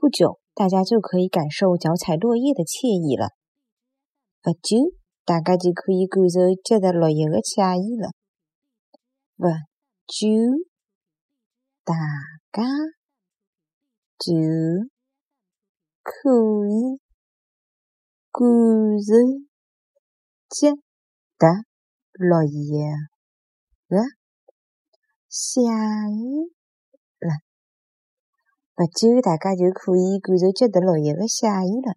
不久，大家就可以感受脚踩落叶的惬意了。不久，大家就可以感受脚踏落叶的惬意了。不久，大家就可以感受脚踏落叶的惬意不久，大家就可以感受脚踏落叶的惬意了。